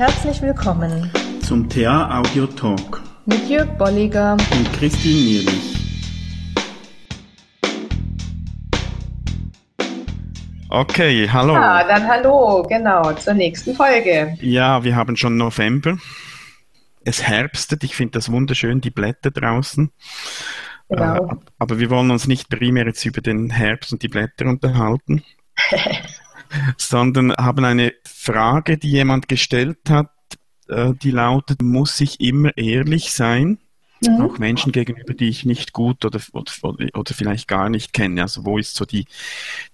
Herzlich willkommen zum TA Audio Talk mit Jörg Bolliger und Christine Nierlich. Okay, hallo. Ja, dann hallo, genau, zur nächsten Folge. Ja, wir haben schon November. Es herbstet, ich finde das wunderschön, die Blätter draußen. Genau. Äh, aber wir wollen uns nicht primär jetzt über den Herbst und die Blätter unterhalten, sondern haben eine Frage, die jemand gestellt hat, äh, die lautet, muss ich immer ehrlich sein? Mhm. Auch Menschen gegenüber, die ich nicht gut oder, oder, oder vielleicht gar nicht kenne. Also wo ist so die,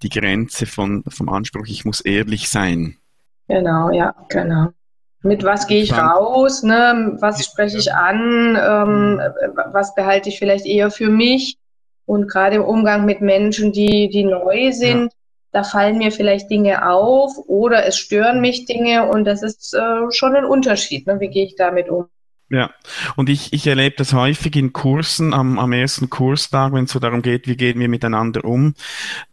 die Grenze von, vom Anspruch, ich muss ehrlich sein? Genau, ja, genau. Mit was gehe ich raus? Ne? Was spreche ich an? Ähm, was behalte ich vielleicht eher für mich? Und gerade im Umgang mit Menschen, die, die neu sind, ja. Da fallen mir vielleicht Dinge auf oder es stören mich Dinge und das ist äh, schon ein Unterschied. Ne? Wie gehe ich damit um? Ja, und ich, ich erlebe das häufig in Kursen, am, am ersten Kurstag, wenn es so darum geht, wie gehen wir miteinander um.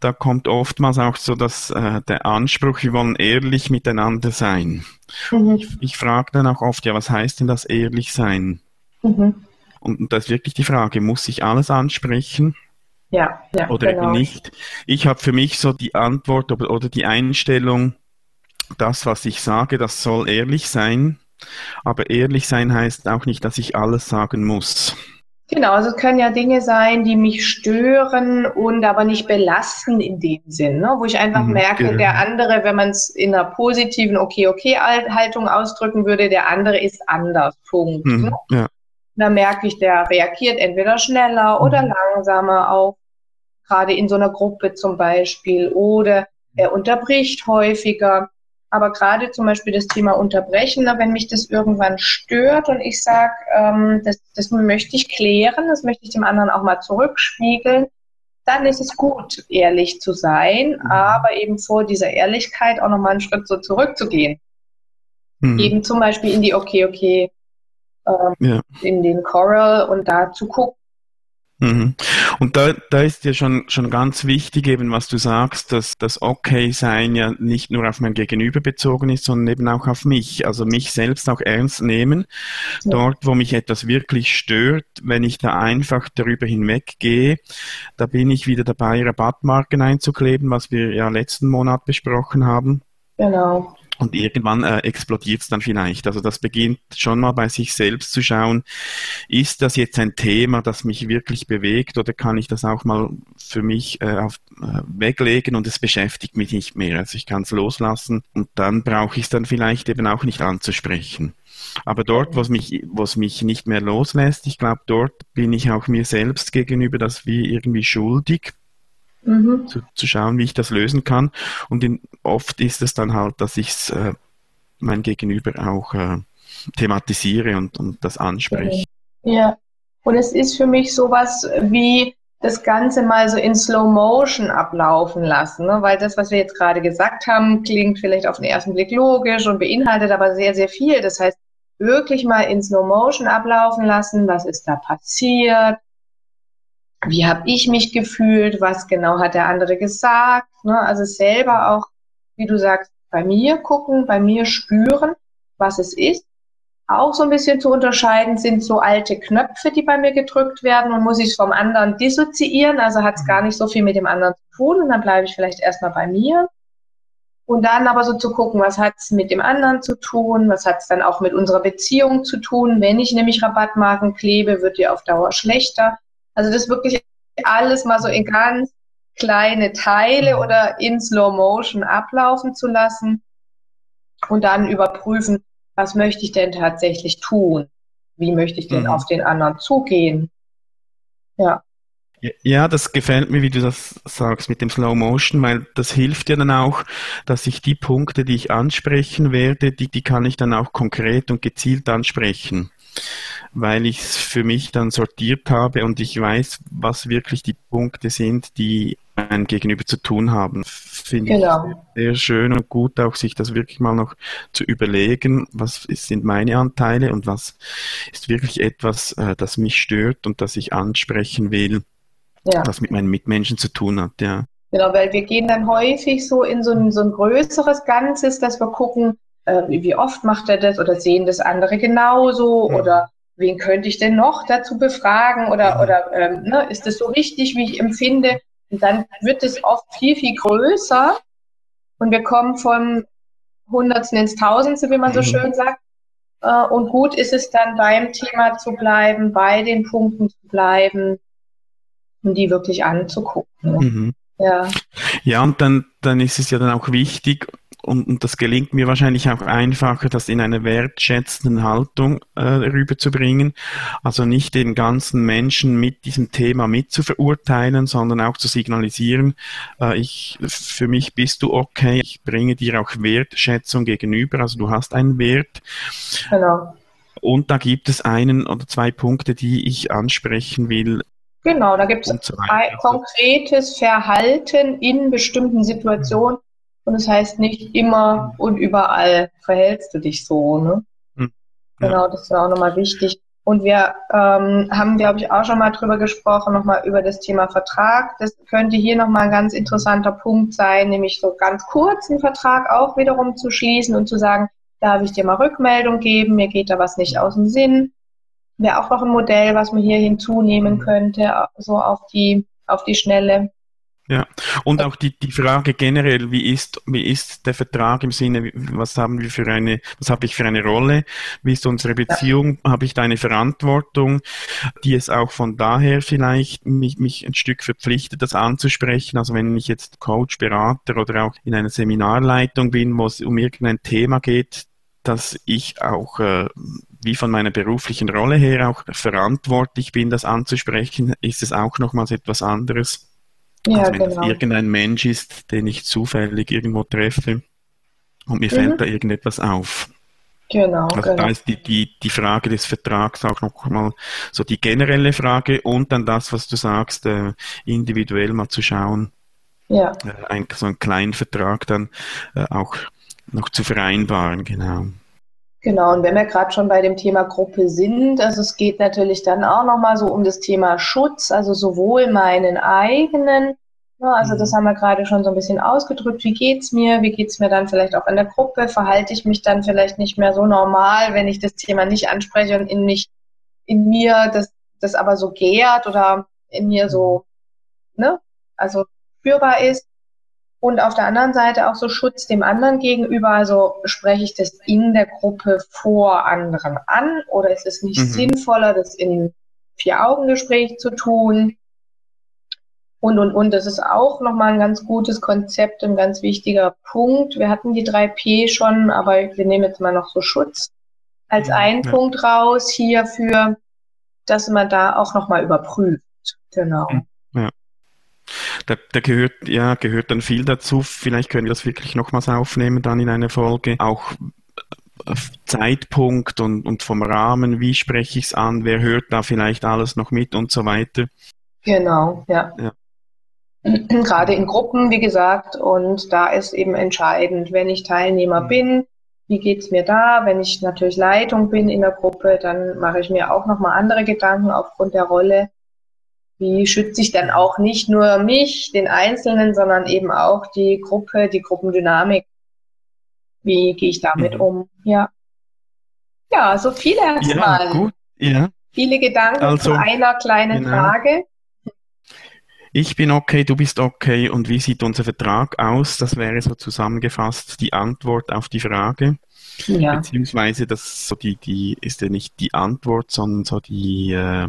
Da kommt oftmals auch so dass äh, der Anspruch, wir wollen ehrlich miteinander sein. Mhm. Ich, ich frage dann auch oft, ja, was heißt denn das ehrlich sein? Mhm. Und, und das ist wirklich die Frage, muss ich alles ansprechen? Ja, ja. Oder genau. eben nicht. Ich habe für mich so die Antwort oder, die Einstellung, das, was ich sage, das soll ehrlich sein aber ehrlich sein heißt auch nicht, dass ich alles sagen muss. Genau, also es können ja Dinge sein, die mich stören und aber nicht belasten in dem Sinn, ne? wo ich einfach mhm, merke, genau. der andere, wenn man es in einer positiven Okay-Okay-Haltung ausdrücken würde, der andere ist anders. Punkt. Mhm, ne? ja. Da merke ich, der reagiert entweder schneller oder mhm. langsamer auch, gerade in so einer Gruppe zum Beispiel, oder er unterbricht häufiger. Aber gerade zum Beispiel das Thema Unterbrechen, wenn mich das irgendwann stört und ich sage, ähm, das, das möchte ich klären, das möchte ich dem anderen auch mal zurückspiegeln, dann ist es gut, ehrlich zu sein, mhm. aber eben vor dieser Ehrlichkeit auch nochmal einen Schritt so zurückzugehen. Mhm. Eben zum Beispiel in die Okay, okay, ähm, ja. in den Coral und da zu gucken, Mhm. Und da, da ist ja schon, schon ganz wichtig, eben was du sagst, dass das Okay-Sein ja nicht nur auf mein Gegenüber bezogen ist, sondern eben auch auf mich. Also mich selbst auch ernst nehmen. Ja. Dort, wo mich etwas wirklich stört, wenn ich da einfach darüber hinweggehe, da bin ich wieder dabei, Rabattmarken einzukleben, was wir ja letzten Monat besprochen haben. Genau. Und irgendwann äh, explodiert es dann vielleicht. Also das beginnt schon mal bei sich selbst zu schauen, ist das jetzt ein Thema, das mich wirklich bewegt oder kann ich das auch mal für mich äh, auf, äh, weglegen und es beschäftigt mich nicht mehr. Also ich kann es loslassen und dann brauche ich es dann vielleicht eben auch nicht anzusprechen. Aber dort, was mich, was mich nicht mehr loslässt, ich glaube, dort bin ich auch mir selbst gegenüber das wie irgendwie schuldig mhm. zu, zu schauen, wie ich das lösen kann. Und in, oft ist es dann halt, dass ich es äh, mein Gegenüber auch äh, thematisiere und, und das anspreche. Ja, und es ist für mich sowas wie das Ganze mal so in Slow Motion ablaufen lassen, ne? weil das, was wir jetzt gerade gesagt haben, klingt vielleicht auf den ersten Blick logisch und beinhaltet aber sehr, sehr viel. Das heißt, wirklich mal in Slow Motion ablaufen lassen, was ist da passiert, wie habe ich mich gefühlt, was genau hat der andere gesagt. Ne? Also selber auch, wie du sagst, bei mir gucken, bei mir spüren, was es ist. Auch so ein bisschen zu unterscheiden sind so alte Knöpfe, die bei mir gedrückt werden und muss ich es vom anderen dissoziieren, also hat es gar nicht so viel mit dem anderen zu tun und dann bleibe ich vielleicht erstmal bei mir. Und dann aber so zu gucken, was hat es mit dem anderen zu tun, was hat es dann auch mit unserer Beziehung zu tun. Wenn ich nämlich Rabattmarken klebe, wird die auf Dauer schlechter. Also das wirklich alles mal so in ganz kleine Teile mhm. oder in Slow Motion ablaufen zu lassen und dann überprüfen, was möchte ich denn tatsächlich tun? Wie möchte ich denn mhm. auf den anderen zugehen? Ja. Ja, das gefällt mir, wie du das sagst mit dem Slow Motion, weil das hilft ja dann auch, dass ich die Punkte, die ich ansprechen werde, die, die kann ich dann auch konkret und gezielt ansprechen weil ich es für mich dann sortiert habe und ich weiß, was wirklich die Punkte sind, die ein Gegenüber zu tun haben. Finde genau. ich sehr schön und gut, auch sich das wirklich mal noch zu überlegen, was sind meine Anteile und was ist wirklich etwas, äh, das mich stört und das ich ansprechen will, ja. was mit meinen Mitmenschen zu tun hat, ja. Genau, weil wir gehen dann häufig so in so ein, so ein größeres Ganzes, dass wir gucken, äh, wie oft macht er das oder sehen das andere genauso mhm. oder wen könnte ich denn noch dazu befragen oder, mhm. oder ähm, ne, ist das so richtig, wie ich empfinde? Und dann wird es oft viel, viel größer und wir kommen vom Hundertsten ins Tausendste, wie man so mhm. schön sagt. Äh, und gut ist es dann beim Thema zu bleiben, bei den Punkten zu bleiben und die wirklich anzugucken. Mhm. Ja. Ja, und dann, dann ist es ja dann auch wichtig, und, und das gelingt mir wahrscheinlich auch einfacher, das in einer wertschätzenden Haltung äh, rüberzubringen. Also nicht den ganzen Menschen mit diesem Thema mit zu verurteilen, sondern auch zu signalisieren, äh, ich, für mich bist du okay, ich bringe dir auch Wertschätzung gegenüber, also du hast einen Wert. Genau. Und da gibt es einen oder zwei Punkte, die ich ansprechen will. Genau, da gibt es so ein konkretes Verhalten in bestimmten Situationen, und es das heißt nicht immer und überall verhältst du dich so. Ne? Hm. Ja. Genau, das ist auch nochmal wichtig. Und wir ähm, haben, glaube ich, auch schon mal drüber gesprochen, nochmal über das Thema Vertrag. Das könnte hier nochmal ein ganz interessanter Punkt sein, nämlich so ganz kurz einen Vertrag auch wiederum zu schließen und zu sagen, darf ich dir mal Rückmeldung geben, mir geht da was nicht aus dem Sinn. Wäre auch noch ein Modell, was man hier hinzunehmen könnte, so auf die, auf die Schnelle. Ja, und auch die, die Frage generell, wie ist, wie ist der Vertrag im Sinne, was haben wir für eine, was habe ich für eine Rolle, wie ist unsere Beziehung, ja. habe ich da eine Verantwortung, die es auch von daher vielleicht mich, mich ein Stück verpflichtet, das anzusprechen. Also wenn ich jetzt Coach, Berater oder auch in einer Seminarleitung bin, wo es um irgendein Thema geht, dass ich auch äh, wie von meiner beruflichen Rolle her auch verantwortlich bin, das anzusprechen, ist es auch nochmals etwas anderes ja, also wenn genau. es irgendein Mensch ist, den ich zufällig irgendwo treffe und mir mhm. fällt da irgendetwas auf. Genau. Also genau. da ist die, die, die Frage des Vertrags auch nochmal so die generelle Frage und dann das, was du sagst, äh, individuell mal zu schauen. Ja. Äh, ein, so einen kleinen Vertrag dann äh, auch noch zu vereinbaren, genau. Genau, und wenn wir gerade schon bei dem Thema Gruppe sind, also es geht natürlich dann auch nochmal so um das Thema Schutz, also sowohl meinen eigenen, ne, also das mhm. haben wir gerade schon so ein bisschen ausgedrückt, wie geht's mir, wie geht's mir dann vielleicht auch in der Gruppe, verhalte ich mich dann vielleicht nicht mehr so normal, wenn ich das Thema nicht anspreche und in mich, in mir das, das aber so gärt oder in mir so, ne, also spürbar ist. Und auf der anderen Seite auch so Schutz dem anderen gegenüber. Also spreche ich das in der Gruppe vor anderen an oder ist es nicht mhm. sinnvoller, das in Vier-Augen-Gespräch zu tun? Und, und, und, das ist auch nochmal ein ganz gutes Konzept, ein ganz wichtiger Punkt. Wir hatten die 3P schon, aber wir nehmen jetzt mal noch so Schutz als ja, einen ja. Punkt raus hierfür, dass man da auch nochmal überprüft. Genau. Mhm. Da, da gehört, ja, gehört dann viel dazu. Vielleicht können wir das wirklich nochmals aufnehmen dann in einer Folge. Auch äh, Zeitpunkt und, und vom Rahmen, wie spreche ich es an, wer hört da vielleicht alles noch mit und so weiter. Genau, ja. ja. Gerade in Gruppen, wie gesagt, und da ist eben entscheidend, wenn ich Teilnehmer mhm. bin, wie geht's mir da? Wenn ich natürlich Leitung bin in der Gruppe, dann mache ich mir auch nochmal andere Gedanken aufgrund der Rolle wie schütze ich dann auch nicht nur mich, den Einzelnen, sondern eben auch die Gruppe, die Gruppendynamik. Wie gehe ich damit mhm. um? Ja. Ja, so viel erstmal. Ja, gut. Ja. Viele Gedanken also, zu einer kleinen genau. Frage. Ich bin okay, du bist okay und wie sieht unser Vertrag aus? Das wäre so zusammengefasst die Antwort auf die Frage. Ja. Beziehungsweise das so die, die ist ja nicht die Antwort, sondern so die äh,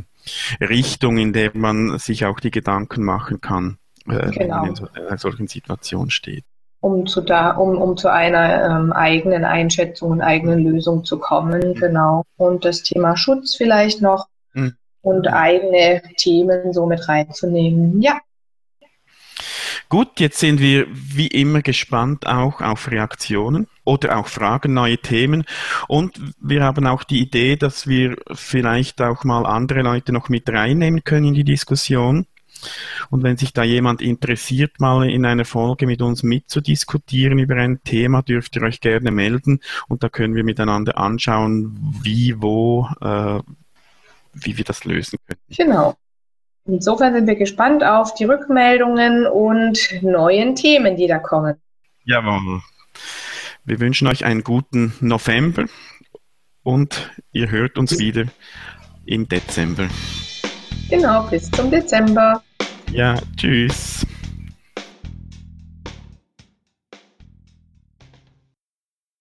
Richtung, in der man sich auch die Gedanken machen kann, äh, genau. wenn man in, so, in einer solchen Situation steht. Um zu, da, um, um zu einer ähm, eigenen Einschätzung und eigenen Lösung zu kommen, mhm. genau. Und das Thema Schutz vielleicht noch mhm. und eigene Themen so mit reinzunehmen. Ja, Gut, jetzt sind wir wie immer gespannt auch auf Reaktionen oder auch Fragen, neue Themen. Und wir haben auch die Idee, dass wir vielleicht auch mal andere Leute noch mit reinnehmen können in die Diskussion. Und wenn sich da jemand interessiert, mal in einer Folge mit uns mitzudiskutieren über ein Thema, dürft ihr euch gerne melden und da können wir miteinander anschauen, wie, wo, äh, wie wir das lösen können. Genau. Insofern sind wir gespannt auf die Rückmeldungen und neuen Themen, die da kommen. Jawohl. Wir wünschen euch einen guten November und ihr hört uns wieder im Dezember. Genau, bis zum Dezember. Ja, tschüss.